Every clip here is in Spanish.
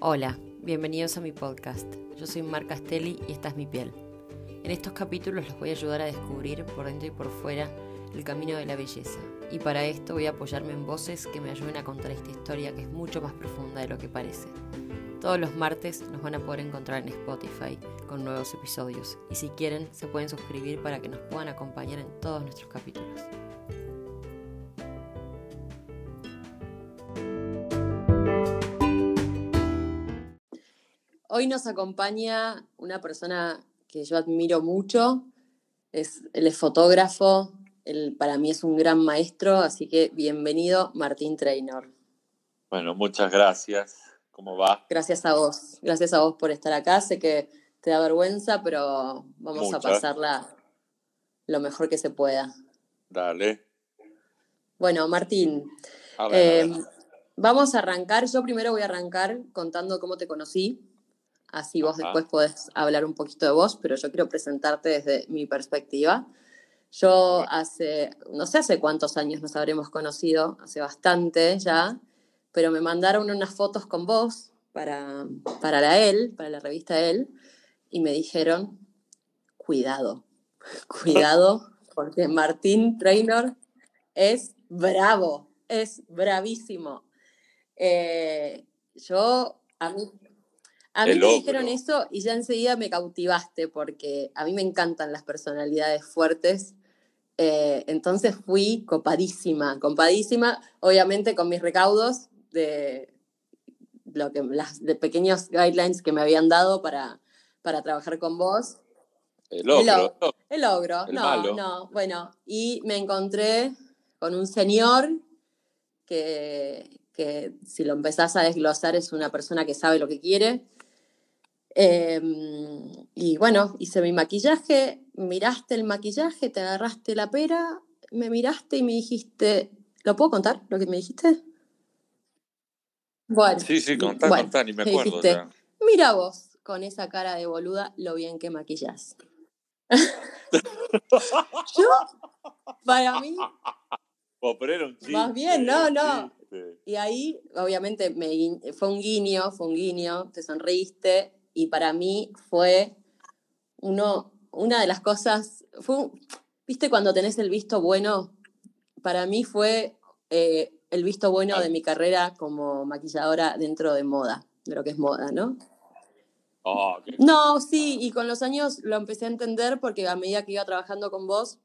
Hola, bienvenidos a mi podcast. Yo soy Mar Castelli y esta es mi piel. En estos capítulos los voy a ayudar a descubrir por dentro y por fuera el camino de la belleza. Y para esto voy a apoyarme en voces que me ayuden a contar esta historia que es mucho más profunda de lo que parece. Todos los martes nos van a poder encontrar en Spotify con nuevos episodios y si quieren se pueden suscribir para que nos puedan acompañar en todos nuestros capítulos. Hoy nos acompaña una persona que yo admiro mucho, es, él es fotógrafo, él para mí es un gran maestro, así que bienvenido Martín Trainor. Bueno, muchas gracias. ¿Cómo va? Gracias a vos, gracias a vos por estar acá. Sé que te da vergüenza, pero vamos a pasarla lo mejor que se pueda. Dale. Bueno, Martín, em, vamos a arrancar. Yo primero voy a arrancar contando cómo te conocí así vos después podés hablar un poquito de vos, pero yo quiero presentarte desde mi perspectiva. Yo hace, no sé hace cuántos años nos habremos conocido, hace bastante ya, pero me mandaron unas fotos con vos para, para la él, para la revista él, y me dijeron, cuidado, cuidado, porque Martín Trainor es bravo, es bravísimo. Eh, yo, a mí, a mí me dijeron eso y ya enseguida me cautivaste porque a mí me encantan las personalidades fuertes. Eh, entonces fui copadísima, copadísima, obviamente con mis recaudos de, lo que, las, de pequeños guidelines que me habían dado para, para trabajar con vos. El ogro. El, ogro, no, no. Bueno, y me encontré con un señor que, que si lo empezás a desglosar es una persona que sabe lo que quiere, Em, y bueno, hice mi maquillaje, miraste el maquillaje, te agarraste la pera, me miraste y me dijiste, ¿lo puedo contar lo que me dijiste? Bueno. Sí, sí, contá, contá, ni me acuerdo. Mira vos, con esa cara de boluda, lo bien que maquillas. Yo, para mí. Más bien, no, no. Y ahí, obviamente, me, fue un guiño, fue un guiño, te sonreíste y para mí fue uno, una de las cosas, fue, viste cuando tenés el visto bueno, para mí fue eh, el visto bueno de mi carrera como maquilladora dentro de moda, de lo que es moda, ¿no? Oh, no, sí, y con los años lo empecé a entender porque a medida que iba trabajando con vos,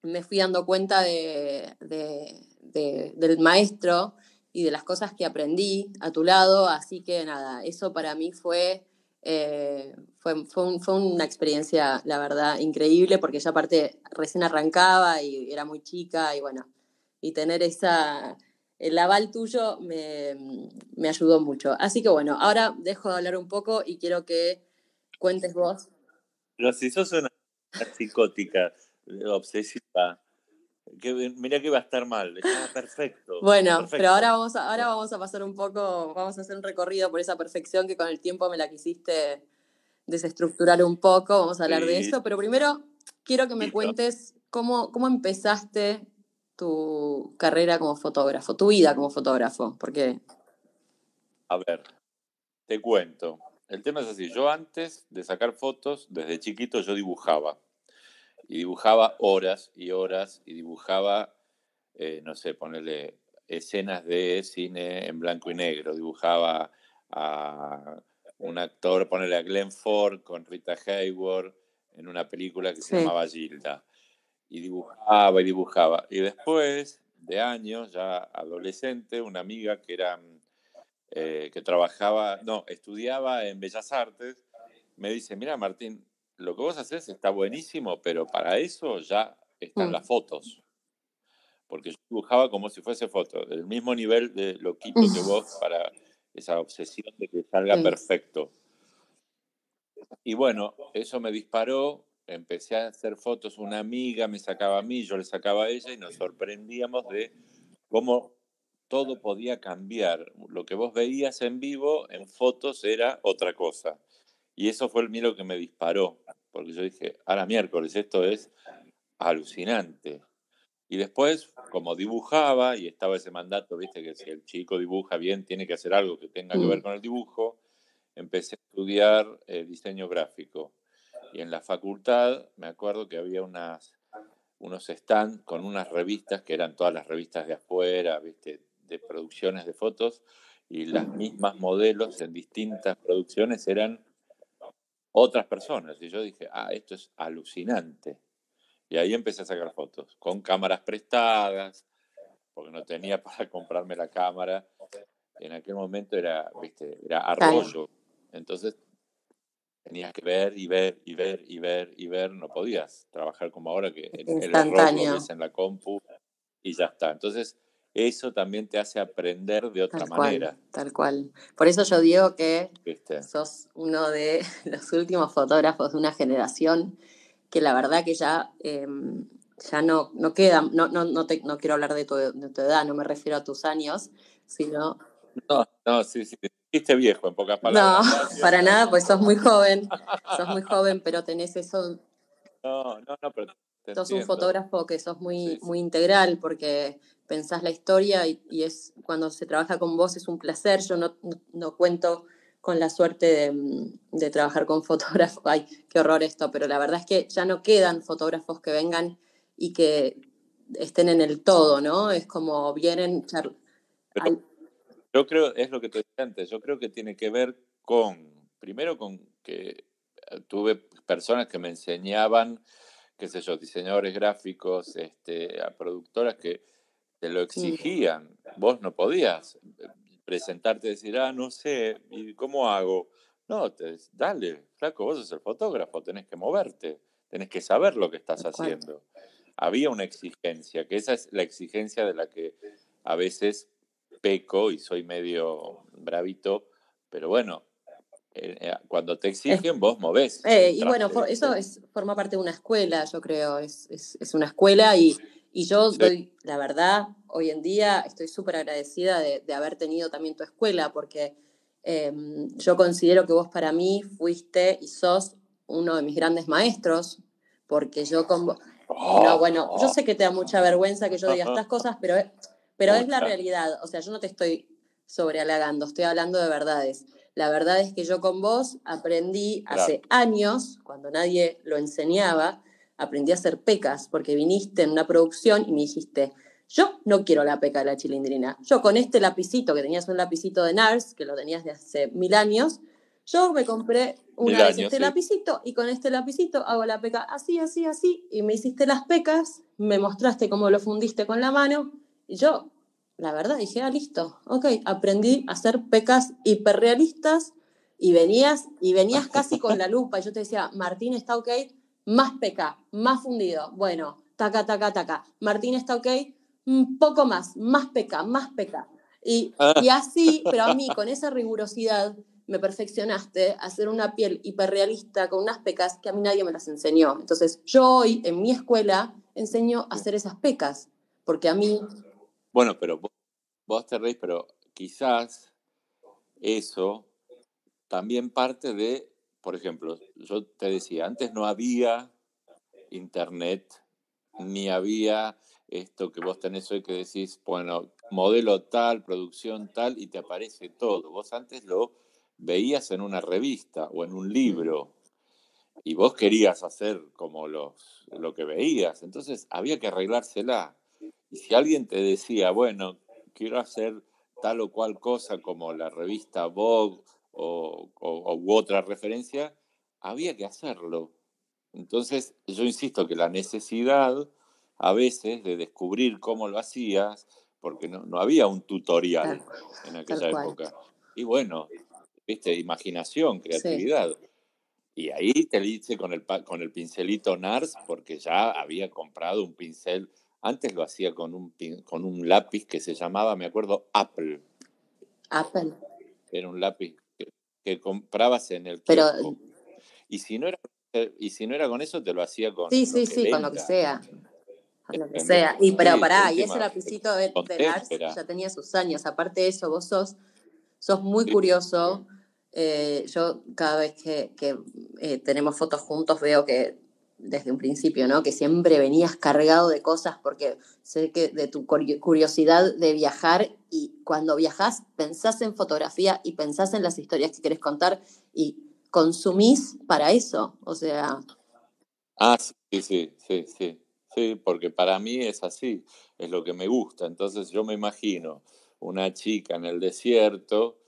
me fui dando cuenta de, del maestro y de las cosas que aprendí a tu lado, así que nada, eso para mí fue eh, fue, fue, una experiencia, la verdad, increíble, porque ya aparte recién arrancaba y era muy chica y bueno, y tener esa, el aval tuyo me, me ayudó mucho. Así que bueno, ahora dejo de hablar un poco y quiero que cuentes vos. Pero si sos una psicótica, obsesiva, mira que va a estar mal, está perfecto. Bueno, pero ahora vamos, a, ahora vamos a pasar un poco, vamos a hacer un recorrido por esa perfección que con el tiempo me la quisiste desestructurar un poco, vamos a hablar de eso, pero primero quiero que me cuentes cómo, cómo empezaste tu carrera como fotógrafo, tu vida como fotógrafo, porque... A ver, te cuento. El tema es así, yo antes de sacar fotos, desde chiquito yo dibujaba y dibujaba horas y horas y dibujaba, eh, no sé, ponerle escenas de cine en blanco y negro, dibujaba a un actor, ponerle a Glenn Ford con Rita Hayworth en una película que se llamaba Gilda. Y dibujaba y dibujaba. Y después de años, ya adolescente, una amiga que era eh, que trabajaba, no, estudiaba en Bellas Artes, me dice, mira Martín, lo que vos haces está buenísimo, pero para eso ya están mm. las fotos. Porque yo dibujaba como si fuese foto, el mismo nivel de loquito que vos para esa obsesión de que salga perfecto. Y bueno, eso me disparó, empecé a hacer fotos, una amiga me sacaba a mí, yo le sacaba a ella y nos sorprendíamos de cómo todo podía cambiar. Lo que vos veías en vivo, en fotos, era otra cosa. Y eso fue el miedo que me disparó, porque yo dije, ahora miércoles, esto es alucinante. Y después, como dibujaba y estaba ese mandato, viste, que si el chico dibuja bien, tiene que hacer algo que tenga que ver mm. con el dibujo, empecé a estudiar eh, diseño gráfico. Y en la facultad me acuerdo que había unas, unos stands con unas revistas, que eran todas las revistas de afuera, viste, de producciones de fotos, y las mismas modelos en distintas producciones eran otras personas. Y yo dije, ah, esto es alucinante. Y ahí empecé a sacar fotos, con cámaras prestadas, porque no tenía para comprarme la cámara. En aquel momento era, viste, era arroyo. Entonces tenías que ver y ver y ver y ver y ver. No podías trabajar como ahora que el, el ves en la compu y ya está. Entonces eso también te hace aprender de otra manera. tal cual. Por eso yo digo que sos uno de los últimos fotógrafos de una generación que la verdad que ya, em, ya no, no queda, no, no, no, te, no quiero hablar de tu, de tu, edad, no me refiero a tus años, sino... No, no, sí, sí, dijiste viejo en pocas palabras. No, para nada, pues sos muy joven, sos muy joven, pero tenés eso... No, no, no, pero... sos un fotógrafo que sos muy, muy integral porque pensás la historia y, y, es cuando se trabaja con vos es un placer. Yo no, no cuento con la suerte mm, de, trabajar con fotógrafos. Ay, qué horror esto, pero la verdad es que ya no quedan fotógrafos que vengan y que estén en el todo, ¿no? Es como vienen... yo creo, es lo que te dije antes, yo creo que tiene que ver con, primero con que eh, tuve personas que me enseñaban, qué sé yo, diseñadores gráficos, este, a productoras que te lo exigían. Vos no podías presentarte y decir, ah, no sé, ¿y cómo hago? No, te, dale, flaco, vos sos el fotógrafo, tenés que moverte, tenés que saber lo que estás haciendo. Había una exigencia, que esa es la exigencia de la que a veces peco y soy medio bravito, pero bueno, eh, eh, cuando te exigen, vos movés. Eh, y bueno, eso es, forma parte de una escuela, yo creo, es, es, es una escuela y y yo doy, la verdad, hoy en día estoy súper agradecida de, haber tenido también tu escuela, porque em, yo considero que vos para mí fuiste y sos uno de mis grandes maestros, porque yo con vos... No, bueno, yo sé que te da mucha vergüenza que yo diga estas cosas, pero, pero es la realidad. O sea, yo no te estoy sobrehalagando, estoy hablando de verdades. La verdad es que yo con vos aprendí hace años, cuando nadie lo enseñaba, aprendí a hacer pecas, porque viniste en una producción y me dijiste, yo no quiero la peca de la chilindrina. Yo con este lapicito, que tenías un lapicito de NARS, que lo tenías de hace mil años, yo me compré una vez este lapicito y con este lapicito hago la peca así, así, así, y me hiciste las pecas, me mostraste cómo lo fundiste con la mano, y yo, la verdad, dije, ah, listo, ok, aprendí a hacer pecas hiperrealistas y venías, y venías casi con la lupa, y yo te decía, Martín está ok, más PK, más fundido. Bueno, taca, taca, taca. Martín está ok, un poco más, más PK, más PK. Y, ah. y así, pero a mí con esa rigurosidad me perfeccionaste a hacer una piel hiperrealista con unas pecas que a mí nadie me las enseñó. Entonces, yo hoy en mi escuela enseño a hacer esas pecas, porque a mí... Bueno, pero vos te reís, pero quizás eso también parte de por ejemplo, yo te decía, antes no había internet, ni había esto que vos tenés hoy que decís, bueno, modelo tal, producción tal, y te aparece todo. Vos antes lo veías en una revista o en un libro, y vos querías hacer como los, lo que veías, entonces había que arreglársela. Y si alguien te decía, bueno, quiero hacer tal o cual cosa como la revista Vogue o, u otra referencia, había que hacerlo. Entonces, yo insisto que la necesidad a veces de descubrir cómo lo hacías, porque no, no había un tutorial en aquella época. Y bueno, viste, imaginación, creatividad. Y ahí te hice con el, con el pincelito NARS, porque ya había comprado un pincel. Antes lo hacía con un, con un lápiz que se llamaba, me acuerdo, Apple. Apple. Era un lápiz que comprabas en el Pero, y si no era y si no era con eso te lo hacía con sí sí sí con lo que sea con lo que sea. Y pero pará y ese lapicito de, de ya tenía sus años. Aparte de eso vos sos sos muy curioso. eh, yo cada vez que, que eh, tenemos fotos juntos veo que desde un principio, ¿no? Que siempre venías cargado de cosas porque sé que de tu curiosidad de viajar y cuando viajas pensás en fotografía y pensás en las historias que querés contar y consumís para eso, o sea... Ah, sí, sí, sí, sí, sí, porque para mí es así, es lo que me gusta, entonces yo me imagino una chica en el desierto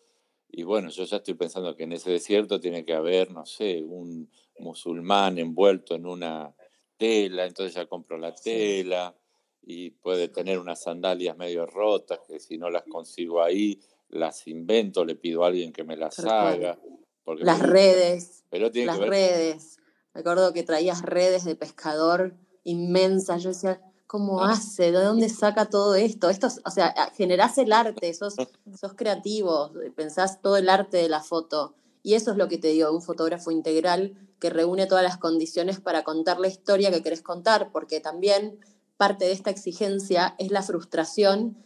y bueno, yo ya estoy pensando que en ese desierto tiene que haber, no sé, un musulmán envuelto en una tela, entonces ya compro la tela y puede tener unas sandalias medio rotas que si no las consigo ahí, las invento, le pido a alguien que me las haga. Porque las redes, Pero las redes. Me acuerdo que traías redes de pescador inmensas. Yo decía, ¿cómo ah. hace? ¿De dónde saca todo esto? esto o sea, generás el arte, sos, sos creativo, pensás todo el arte de la foto. Y eso es lo que te digo, un fotógrafo integral que reúne todas las condiciones para contar la historia que querés contar, porque también parte de esta exigencia es la frustración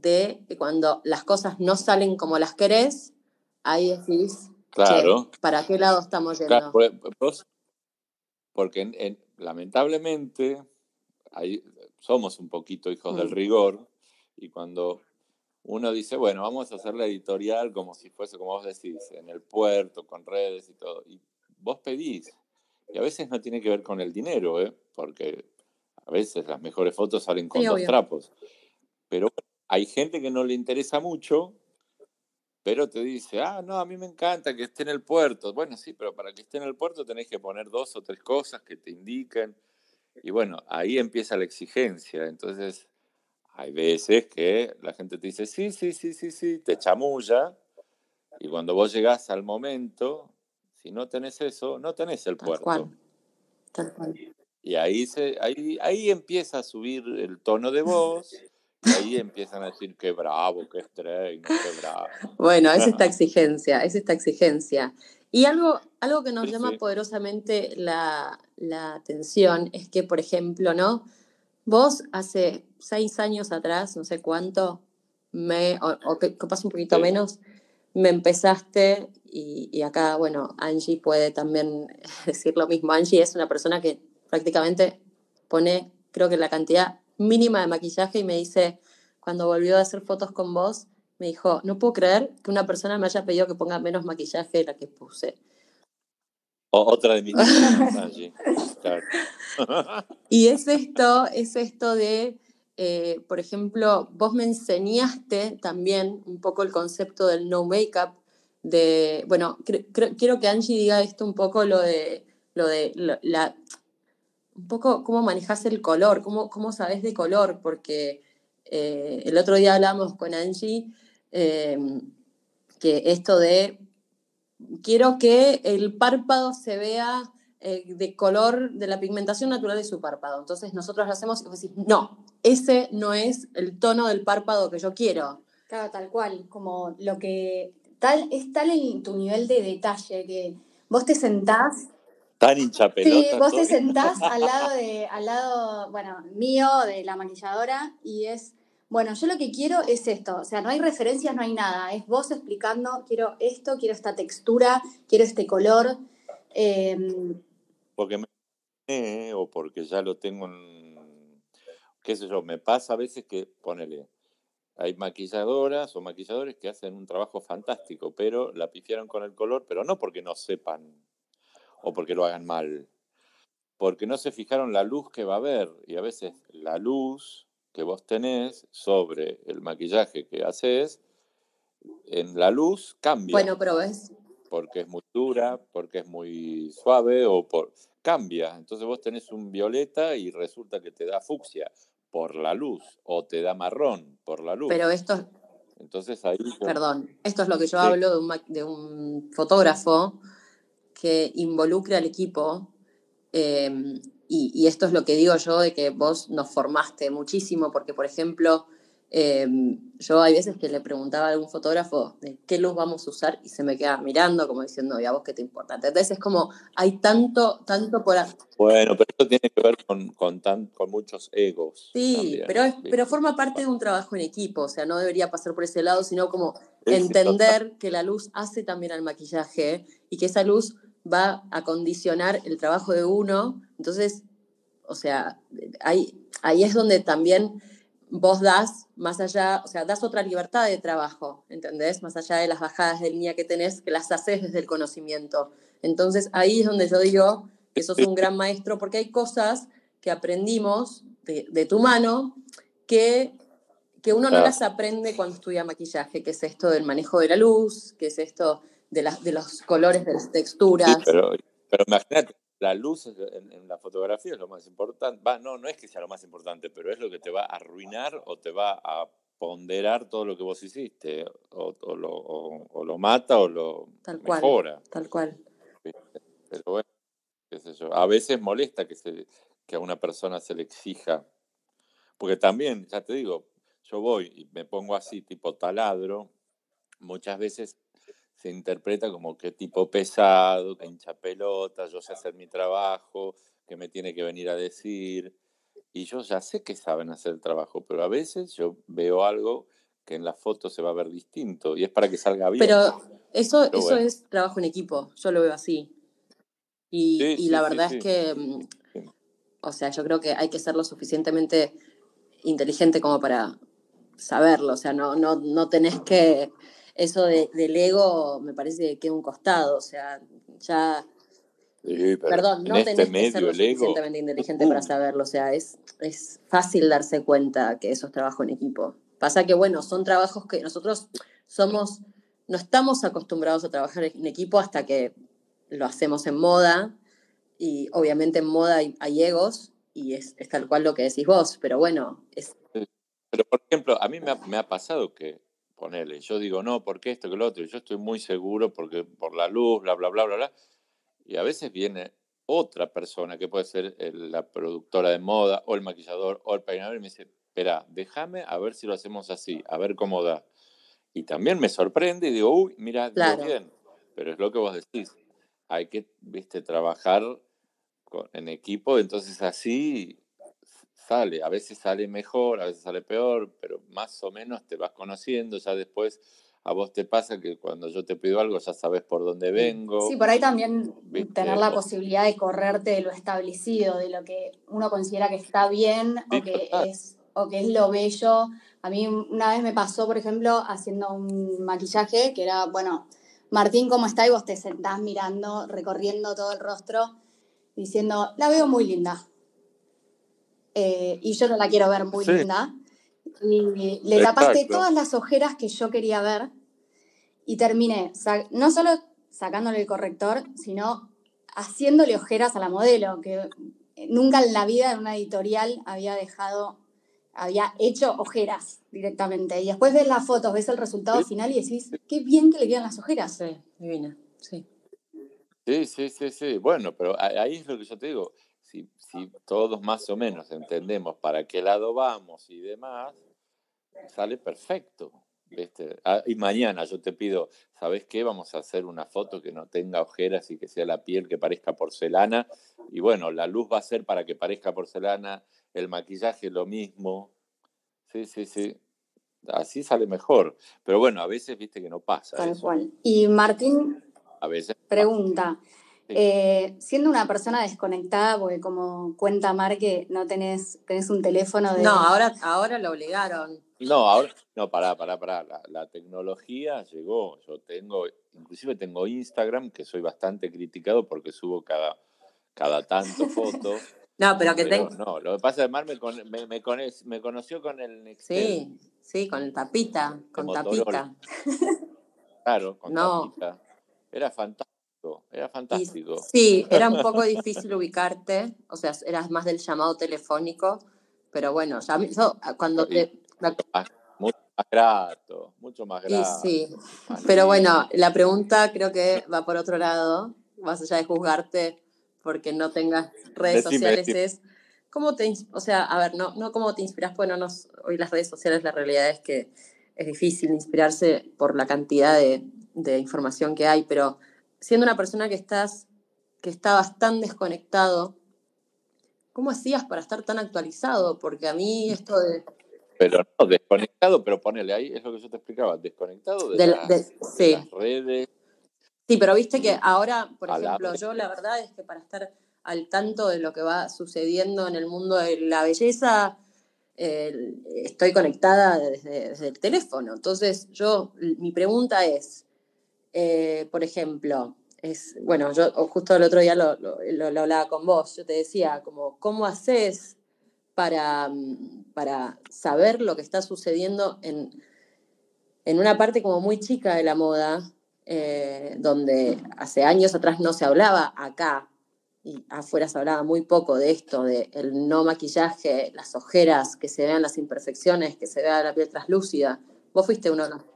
de que cuando las cosas no salen como las querés, ahí decís, claro. ¿para qué lado estamos yendo? porque lamentablemente somos un poquito hijos del mm. rigor y cuando uno dice, bueno, vamos a hacer la editorial como si fuese, como vos decís, en el puerto, con redes y todo. Y vos pedís. Y a veces no tiene que ver con el dinero, ¿eh? porque a veces las mejores fotos salen con dos trapos. Pero hay gente que no le interesa mucho, pero te dice, ah, no, a mí me encanta que esté en el puerto. Bueno, sí, pero para que esté en el puerto tenés que poner dos o tres cosas que te indiquen. Y bueno, ahí empieza la exigencia. Entonces, hay veces que la gente te dice, sí, sí, sí, sí, sí, te chamulla, y cuando vos llegás al momento, si no tenés eso, no tenés el puerto. Tal cual. Y ahí, se, ahí, ahí empieza a subir el tono de voz, ahí empiezan a decir, qué bravo, qué estrella, qué bravo. Bueno, es esta exigencia, es esta exigencia. Y algo, algo que nos llama poderosamente la, la atención es que, por ejemplo, ¿no? Vos hace seis años atrás, no sé cuánto, me, o, que pasa un poquito menos, me empezaste, y, acá, bueno, Angie puede también decir lo mismo. Angie es una persona que prácticamente pone, creo que la cantidad mínima de maquillaje y me dice, cuando volvió a hacer fotos con vos, me dijo, no puedo creer que una persona me haya pedido que ponga menos maquillaje de la que puse. otra de mis y es esto, es esto de eh, por ejemplo, vos me enseñaste también un poco el concepto del no makeup, de, bueno, quiero que Angie diga esto un poco lo de, lo de la, un poco cómo manejas el color, cómo, cómo sabes de color, porque eh, el otro día hablamos con Angie em, que esto de, quiero que el párpado se vea eh, de color, de la pigmentación natural de su párpado. Entonces nosotros lo hacemos y vos decís, no, ese no es el tono del párpado que yo quiero. Claro, tal cual, como lo que tal es tal en tu nivel de detalle que vos te sentás tan hinchapelota. Sí, vos te sentás al lado de al lado, bueno, mío de la maquilladora y es bueno, yo lo que quiero es esto, o sea, no hay referencias, no hay nada, es vos explicando, quiero esto, quiero esta textura, quiero este color. Em, porque me o porque ya lo tengo en, qué sé yo, me pasa a veces que, ponele, hay maquilladoras o maquilladores que hacen un trabajo fantástico, pero la pifiaron con el color, pero no porque no sepan o porque lo hagan mal, porque no se fijaron la luz que va a haber y a veces la luz que vos tenés sobre el maquillaje que haces, en la luz cambia. Bueno, pero ves, porque es muy dura, porque es muy suave o por cambia. Entonces vos tenés un violeta y resulta que te da fucsia por la luz o te da marrón por la luz. Pero esto entonces ahí Perdón, esto es lo que yo hablo de un, de un, fotógrafo que involucre al equipo em, y, y esto es lo que digo yo de que vos nos formaste muchísimo porque, por ejemplo, Em, yo hay veces que le preguntaba a algún fotógrafo de qué luz vamos a usar y se me queda mirando como diciendo, ¿y a vos qué te importa? Entonces es como, hay tanto, tanto por... Bueno, pero esto tiene que ver con, con, con muchos egos. Sí, pero, pero forma parte de un trabajo en equipo, o sea, no debería pasar por ese lado, sino como entender que la luz hace también al maquillaje y que esa luz va a condicionar el trabajo de uno. Entonces, o sea, ahí, ahí es donde también vos das más allá, o sea, das otra libertad de trabajo, ¿entendés? Más allá de las bajadas de línea que tenés, que las haces desde el conocimiento. Entonces ahí es donde yo digo que sos un gran maestro, porque hay cosas que aprendimos de, tu mano que, que uno no las aprende cuando estudia maquillaje, que es esto del manejo de la luz, que es esto de, las, de los colores, de las texturas. pero, pero imagínate, la luz en, la fotografía es lo más importante. Va, no, no es que sea lo más importante, pero es lo que te va a arruinar o te va a ponderar todo lo que vos hiciste. O, lo, lo, mata o lo tal mejora. Tal cual. Pero bueno, qué sé yo. A veces molesta que, se, que a una persona se le exija. Porque también, ya te digo, yo voy y me pongo así, tipo taladro. Muchas veces se interpreta como que tipo pesado, que hincha pelota, yo sé hacer mi trabajo, que me tiene que venir a decir. Y yo ya sé que saben hacer el trabajo, pero a veces yo veo algo que en la foto se va a ver distinto y es para que salga bien. Pero eso, eso es trabajo en equipo, yo lo veo así. Y, y la verdad es que, mm, o sea, yo creo que hay que ser lo suficientemente inteligente como para saberlo, o sea, no, no, no tenés que eso de, del ego me parece que queda un costado, o sea, ya... Perdón, no este tenés que ser lo suficientemente inteligente para saberlo, o sea, es, es fácil darse cuenta que eso es trabajo en equipo. Pasa que, bueno, son trabajos que nosotros somos, no estamos acostumbrados a trabajar en equipo hasta que lo hacemos en moda, y obviamente en moda hay, egos, y es, es, tal cual lo que decís vos, pero bueno, es... Pero, por ejemplo, a mí me ha, me ha pasado que ponele, yo digo, no, porque esto, que lo otro, yo estoy muy seguro porque por la luz, bla, bla, bla, bla, bla, y a veces viene otra persona, que puede ser la productora de moda, o el maquillador, o el peinador, y me dice, espera, déjame a ver si lo hacemos así, a ver cómo da. Y también me sorprende y digo, uy, mira, bien, pero es lo que vos decís, hay que, viste, trabajar en equipo, entonces así sale. A veces sale mejor, a veces sale peor, pero más o menos te vas conociendo. Ya después a vos te pasa que cuando yo te pido algo ya sabes por dónde vengo. Sí, por ahí también tener la posibilidad de correrte de lo establecido, de lo que uno considera que está bien o, que es, o que es lo bello. A mí una vez me pasó, por ejemplo, haciendo un maquillaje que era, bueno, Martín, ¿cómo está? Y vos te sentás mirando, recorriendo todo el rostro, diciendo, la veo muy linda eh, y yo no la quiero ver muy linda. Y le tapaste todas las ojeras que yo quería ver y terminé no solo sacándole el corrector, sino haciéndole ojeras a la modelo, que nunca en la vida en una editorial había dejado, había hecho ojeras directamente. Y después ves las fotos, ves el resultado final y decís, qué bien que le quedan las ojeras. Sí, divina, sí. Sí, sí, sí, sí. Bueno, pero ahí es lo que yo te digo si, todos más o menos entendemos para qué lado vamos y demás, sale perfecto. Ah, y mañana yo te pido, ¿sabes qué? Vamos a hacer una foto que no tenga ojeras y que sea la piel que parezca porcelana. Y bueno, la luz va a ser para que parezca porcelana, el maquillaje lo mismo. Sí, sí, sí. Así sale mejor. Pero bueno, a veces viste que no pasa. Tal cual. Y Martín a veces pregunta, eh, siendo una persona desconectada, porque como cuenta Mar que no tenés, tenés un teléfono de... No, ahora, ahora lo obligaron. No, ahora, no, pará, pará, pará. La, la, tecnología llegó. Yo tengo, inclusive tengo Instagram, que soy bastante criticado porque subo cada, cada tanto fotos. no, pero que tengo... No, lo que pasa es que Mar me, me, me, me conoció con el Nextel. Sí, sí, con el tapita, con tapita. Claro, con tapita. Era fantástico era fantástico. sí, era un poco difícil ubicarte, o sea, eras más del llamado telefónico, pero bueno, ya ah, cuando te... Mucho más grato, mucho más grato. Sí, pero bueno, la pregunta creo que va por otro lado, más allá de juzgarte porque no tengas redes sociales, es cómo te, o sea, a ver, no, no cómo te inspiras, bueno, no, hoy las redes sociales la realidad es que es difícil inspirarse por la cantidad de, de información que hay, pero siendo una persona que estás, que estabas tan desconectado, ¿cómo hacías para estar tan actualizado? Porque a mí esto de... Pero no, desconectado, pero ponele ahí, es lo que yo te explicaba, desconectado de, las, redes, Sí, pero viste que ahora, por ejemplo, yo la verdad es que para estar al tanto de lo que va sucediendo en el mundo de la belleza, eh, estoy conectada desde, el teléfono. Entonces, yo, mi pregunta es, eh, por ejemplo, es, bueno, yo justo el otro día lo, lo, hablaba con vos, yo te decía, como, ¿cómo haces para, para saber lo que está sucediendo en, en una parte como muy chica de la moda, eh, donde hace años atrás no se hablaba acá y afuera se hablaba muy poco de esto, de el no maquillaje, las ojeras, que se vean las imperfecciones, que se vea la piel translúcida. Vos fuiste uno de los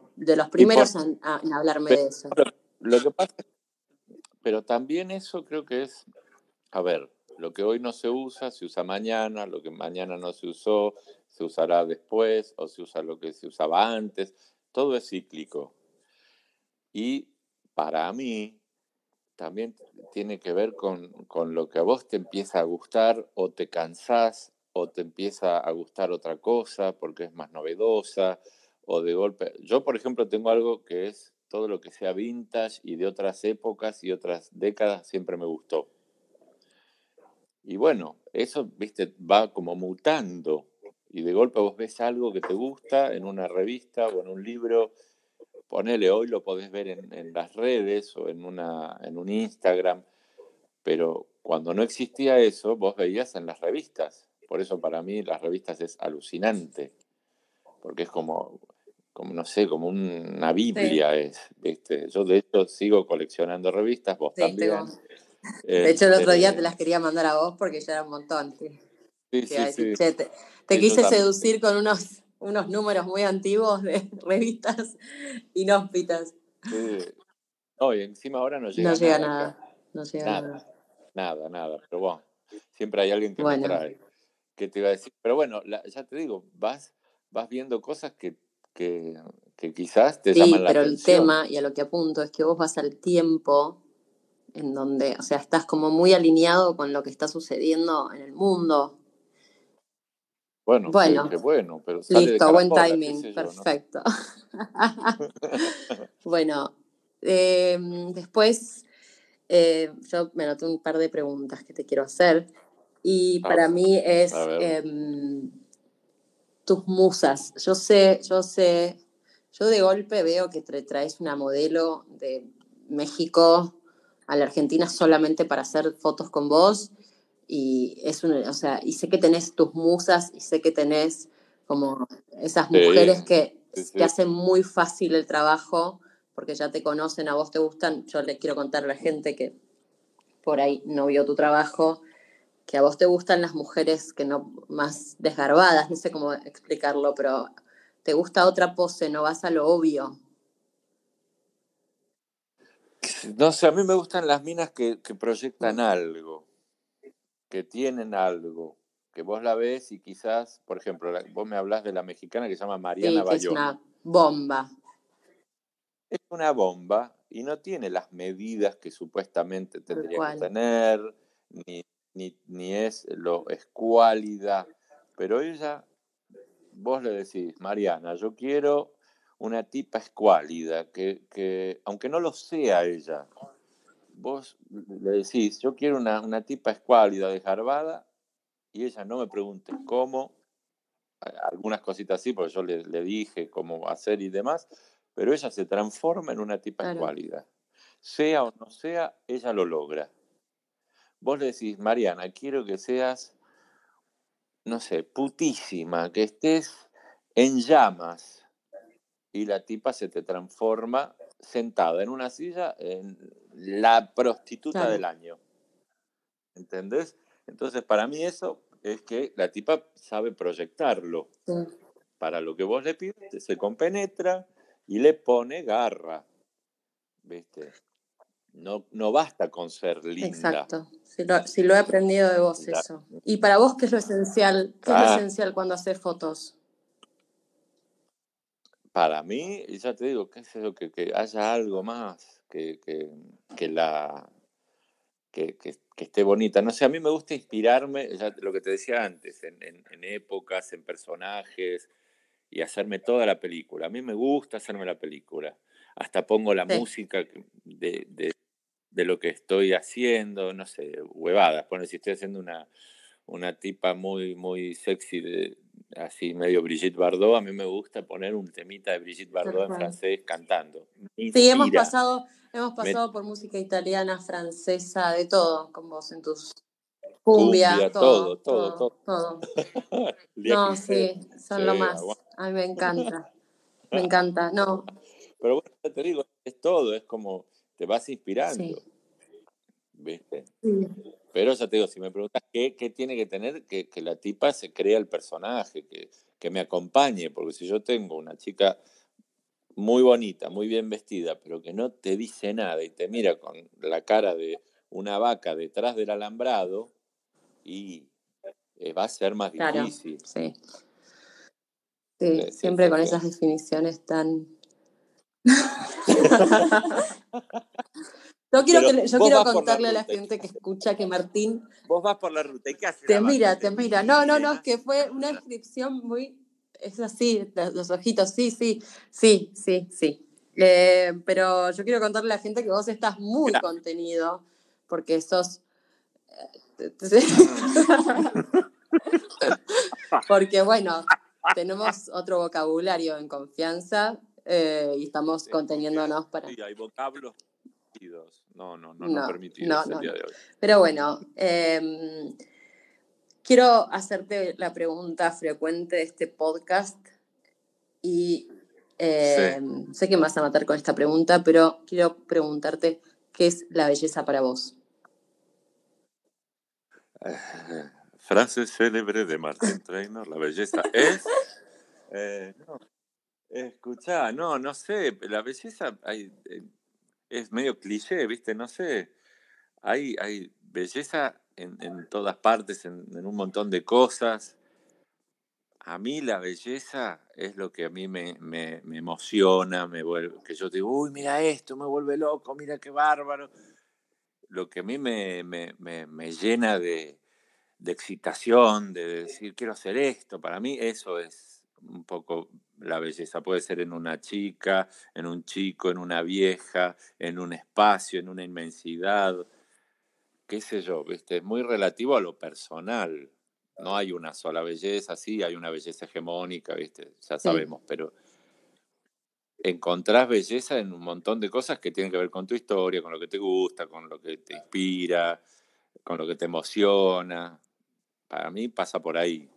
primeros en, hablarme de eso. Lo que pasa, pero también eso creo que es, a ver, lo que hoy no se usa, se usa mañana, lo que mañana no se usó, se usará después, o se usa lo que se usaba antes, todo es cíclico. Y para mí también tiene que ver con, lo que a vos te empieza a gustar o te cansás o te empieza a gustar otra cosa porque es más novedosa o de golpe. Yo, por ejemplo, tengo algo que es todo lo que sea vintage y de otras épocas y otras décadas siempre me gustó. Y bueno, eso, viste, va como mutando. Y de golpe vos ves algo que te gusta en una revista o en un libro ponele, hoy lo podés ver en, las redes o en, una, en un Instagram, pero cuando no existía eso, vos veías en las revistas. Por eso para mí las revistas es alucinante, porque es como, como no sé, como una Biblia es. Yo de hecho sigo coleccionando revistas, vos también. de hecho el otro día te las quería mandar a vos porque ya era un montón. Sí, sí, te quise seducir con unos unos números muy antiguos de revistas inhóspitas. Sí. No, y encima ahora no llega, no llega nada. No llega nada. Nada, nada, Pero bueno, siempre hay alguien que me trae. ¿Qué te iba a decir? Pero bueno, ya te digo, vas, vas viendo cosas que, que, quizás te llaman la atención. Sí, pero el tema, y a lo que apunto, es que vos vas al tiempo en donde, o sea, estás como muy alineado con lo que está sucediendo en el mundo, bueno, bueno, bueno pero listo, buen timing, perfecto. bueno, em, después eh, yo me anoté un par de preguntas que te quiero hacer y para mí es em, tus musas. Yo sé, yo sé, yo de golpe veo que te traes una modelo de México a la Argentina solamente para hacer fotos con vos y es una, o sea, y sé que tenés tus musas y sé que tenés como esas mujeres que, te hacen muy fácil el trabajo porque ya te conocen, a vos te gustan. Yo le quiero contar a la gente que por ahí no vio tu trabajo, que a vos te gustan las mujeres que no más desgarbadas, no sé cómo explicarlo, pero te gusta otra pose, no vas a lo obvio. No sé, a mí me gustan las minas que, que proyectan algo que tienen algo, que vos la ves y quizás, por ejemplo, vos me hablas de la mexicana que se llama Mariana sí, Es una bomba. Es una bomba y no tiene las medidas que supuestamente tendría que tener, ni, ni, es lo escuálida, pero ella, vos le decís, Mariana, yo quiero una tipa escuálida, que, que aunque no lo sea ella, vos le decís, yo quiero una, una tipa escuálida, desgarbada, y ella no me pregunte cómo, algunas cositas así, porque yo le, dije cómo hacer y demás, pero ella se transforma en una tipa escuálida. Sea o no sea, ella lo logra. Vos le decís, Mariana, quiero que seas, no sé, putísima, que estés en llamas, y la tipa se te transforma sentada en una silla en la prostituta del año. ¿Entendés? Entonces, para mí eso es que la tipa sabe proyectarlo. Para lo que vos le pides, se compenetra y le pone garra. ¿Viste? No, no basta con ser linda. Exacto. Si lo, he aprendido de vos eso. ¿Y para vos qué es lo esencial? ¿Qué es lo ah. esencial cuando haces fotos? Para mí, ya te digo, ¿qué es eso? Que, que haya algo más que, que, la, que, esté bonita. No sé, a mí me gusta inspirarme, ya lo que te decía antes, en, en, épocas, en personajes y hacerme toda la película. A mí me gusta hacerme la película. hasta pongo la música de, de, lo que estoy haciendo, no sé, huevadas. Pone si estoy haciendo una, una tipa muy, muy sexy, de, así medio Brigitte Bardot, a mí me gusta poner un temita de Brigitte Bardot en francés cantando. sí, hemos pasado, hemos pasado por música italiana, francesa, de todo con vos en tus cumbia, todo, todo, todo, todo. no, sí, son lo más. A mí me encanta. Me encanta, no. Pero bueno, te digo, es todo, es como te vas inspirando. ¿Viste? Pero ya te digo, si me preguntas qué, qué tiene que tener, que, que, la tipa se crea el personaje, que, que me acompañe, porque si yo tengo una chica muy bonita, muy bien vestida, pero que no te dice nada y te mira con la cara de una vaca detrás del alambrado, y eh, va a ser más difícil. Sí. Sí, siempre con esas definiciones tan Yo quiero, yo quiero contarle a la gente que escucha que Martín. Vos vas por la ruta y qué haces. Te mira, te mira. No, no, no, es que fue una descripción muy. Es así, los ojitos, sí, sí, sí, sí, sí. Eh, pero yo quiero contarle a la gente que vos estás muy contenido, porque sos. Eh, porque bueno, tenemos otro vocabulario en confianza eh, y estamos conteniéndonos para... Sí, hay vocablos no, no, no, no, permitidos el día de hoy. Pero bueno, em, quiero hacerte la pregunta frecuente de este podcast y em, sé que me vas a matar con esta pregunta, pero quiero preguntarte, ¿qué es la belleza para vos? frase célebre de Martín Trainer, la belleza es... Eh, no, escucha, no, no sé, la belleza hay, eh, es medio cliché, ¿viste? No sé. Hay, belleza en, todas partes, en, un montón de cosas. A mí la belleza es lo que a mí me, emociona, me vuelve, que yo digo, uy, mira esto, me vuelve loco, mira qué bárbaro. Lo que a mí me, me llena de, de excitación, de decir, quiero hacer esto, para mí eso es un poco la belleza. Puede ser en una chica, en un chico, en una vieja, en un espacio, en una inmensidad, qué sé yo, ¿viste? es muy relativo a lo personal. No hay una sola belleza, sí, hay una belleza hegemónica, ¿viste? ya sabemos, pero encontrás belleza en un montón de cosas que tienen que ver con tu historia, con lo que te gusta, con lo que te inspira, con lo que te emociona. Para mí pasa por ahí.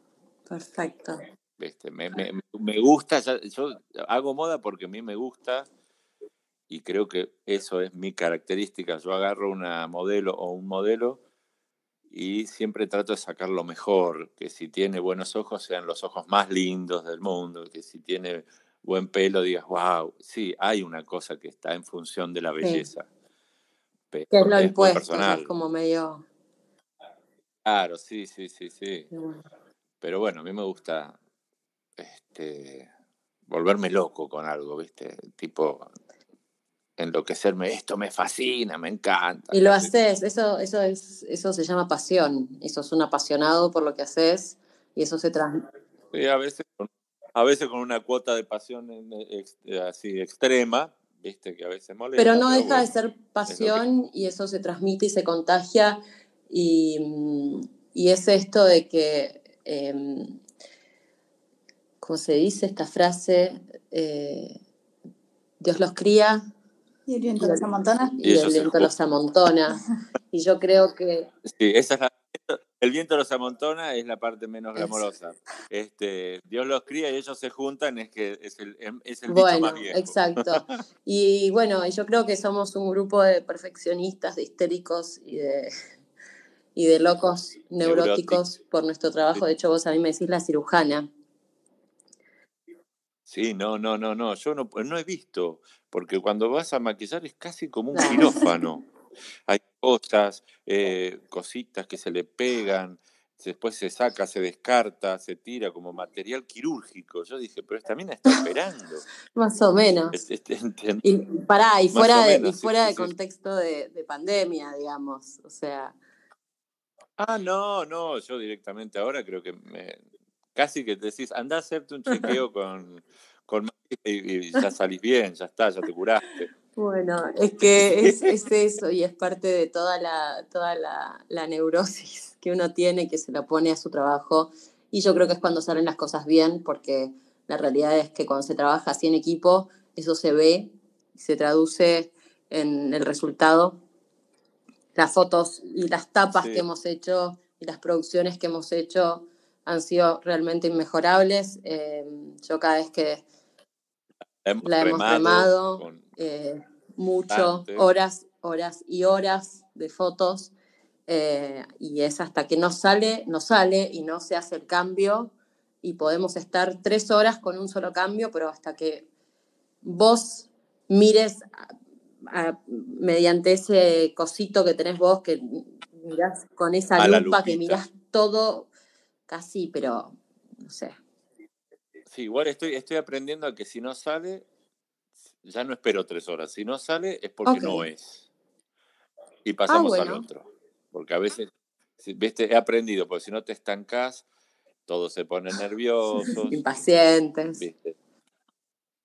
Perfecto. Me, me, gusta, yo hago moda porque a mí me gusta y creo que eso es mi característica. Yo agarro una modelo o un modelo y siempre trato de sacar lo mejor, que si tiene buenos ojos sean los ojos más lindos del mundo, que si tiene buen pelo digas, wow, sí, hay una cosa que está en función de la belleza. que es lo impuesto, es como medio... Claro, sí, sí, sí, sí. Pero bueno, a mí me gusta este, volverme loco con algo, ¿viste? Tipo, enloquecerme, esto me fascina, me encanta. Y lo haces, eso, eso, es, eso se llama pasión, eso es un apasionado por lo que haces y eso se transmite. Sí, a veces, a veces con una cuota de pasión así extrema, viste, que a veces molesta. Pero no deja de ser pasión y eso se transmite y se contagia y, y es esto de que... Em, ¿cómo se dice esta frase? Eh, Dios los cría. Y el viento los amontona. Y, el viento los amontona. y yo creo que... Sí, esa es la, el viento los amontona es la parte menos glamorosa. Este, Dios los cría y ellos se juntan, es que es el, em, es el bueno, más viejo. Exacto. Y bueno, yo creo que somos un grupo de perfeccionistas, de histéricos y de, y de locos neuróticos por nuestro trabajo. De hecho, vos a mí me decís la cirujana. Sí, no, no, no, no, yo no, no he visto, porque cuando vas a maquillar es casi como un quirófano. Hay cosas, eh, cositas que se le pegan, después se saca, se descarta, se tira como material quirúrgico. Yo dije, pero esta mina está esperando. Más o menos. y pará, y fuera de, y fuera de contexto de, de, pandemia, digamos. O sea. Ah, no, no, yo directamente ahora creo que me, casi que te decís, anda a hacerte un chequeo con, con y, ya salís bien, ya está, ya te curaste. Bueno, es que es, eso y es parte de toda la, toda la, la, neurosis que uno tiene, que se la pone a su trabajo. Y yo creo que es cuando salen las cosas bien, porque la realidad es que cuando se trabaja así en equipo, eso se ve, se traduce en el resultado. Las fotos y las tapas que hemos hecho y las producciones que hemos hecho han sido realmente inmejorables. Eh, yo cada vez que la hemos remado, eh, mucho, horas, horas y horas de fotos. Eh, y es hasta que no sale, no sale y no se hace el cambio y podemos estar tres horas con un solo cambio, pero hasta que vos mires mediante ese cosito que tenés vos, que mirás con esa lupa, que mirás todo casi, pero no sé. Sí, igual estoy, estoy aprendiendo a que si no sale, ya no espero tres horas. Si no sale, es porque no es. Y ah, pasamos al otro. Porque a veces, viste, he aprendido, porque si no te estancás, todos se ponen nerviosos. Impacientes.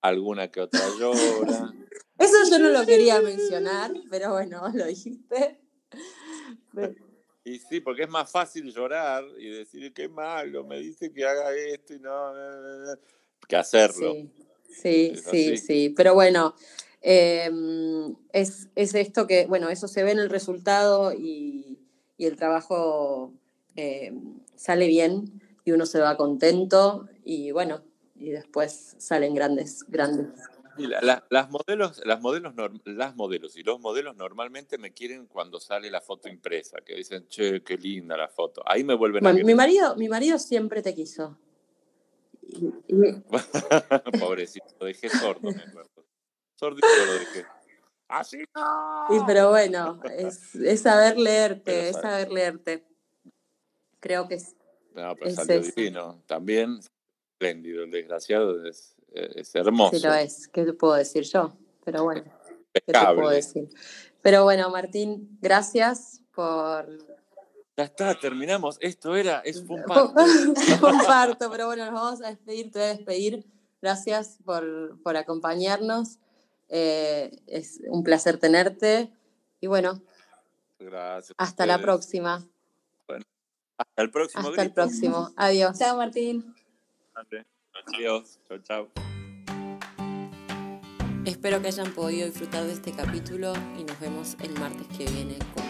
Alguna que otra llora. Eso yo no lo quería mencionar, pero bueno, lo dijiste. Y sí, porque es más fácil llorar y decir qué malo, me dice que haga esto y no, que hacerlo. Sí, sí, sí, Pero bueno, em, es, esto que, bueno, eso se ve en el resultado y, el trabajo em, sale bien y uno se va contento y bueno, y después salen grandes, grandes. Las modelos, las modelos, las modelos y los modelos normalmente me quieren cuando sale la foto impresa, que dicen, che, qué linda la foto. Ahí me vuelven a mi marido, mi marido siempre te quiso. Pobrecito, lo dejé sordo, me acuerdo. Sordito lo dejé. ¡Así no! pero bueno, es, es saber leerte, es saber leerte. Creo que es. No, pero salió divino. También espléndido, el desgraciado es, es hermoso. Sí, lo es. ¿Qué te puedo decir yo? Pero bueno, ¿qué te puedo decir? Pero bueno, Martín, gracias por ya está, terminamos. Esto era, es un parto. un parto, pero bueno, nos vamos a despedir, te voy a despedir. Gracias por, por acompañarnos. Eh, es un placer tenerte. Y bueno, Gracias hasta la próxima. Bueno, hasta el próximo. Hasta el próximo. Adiós. Chao, Martín. Adiós. Chao, chao. Espero que hayan podido disfrutar de este capítulo y nos vemos el martes que viene con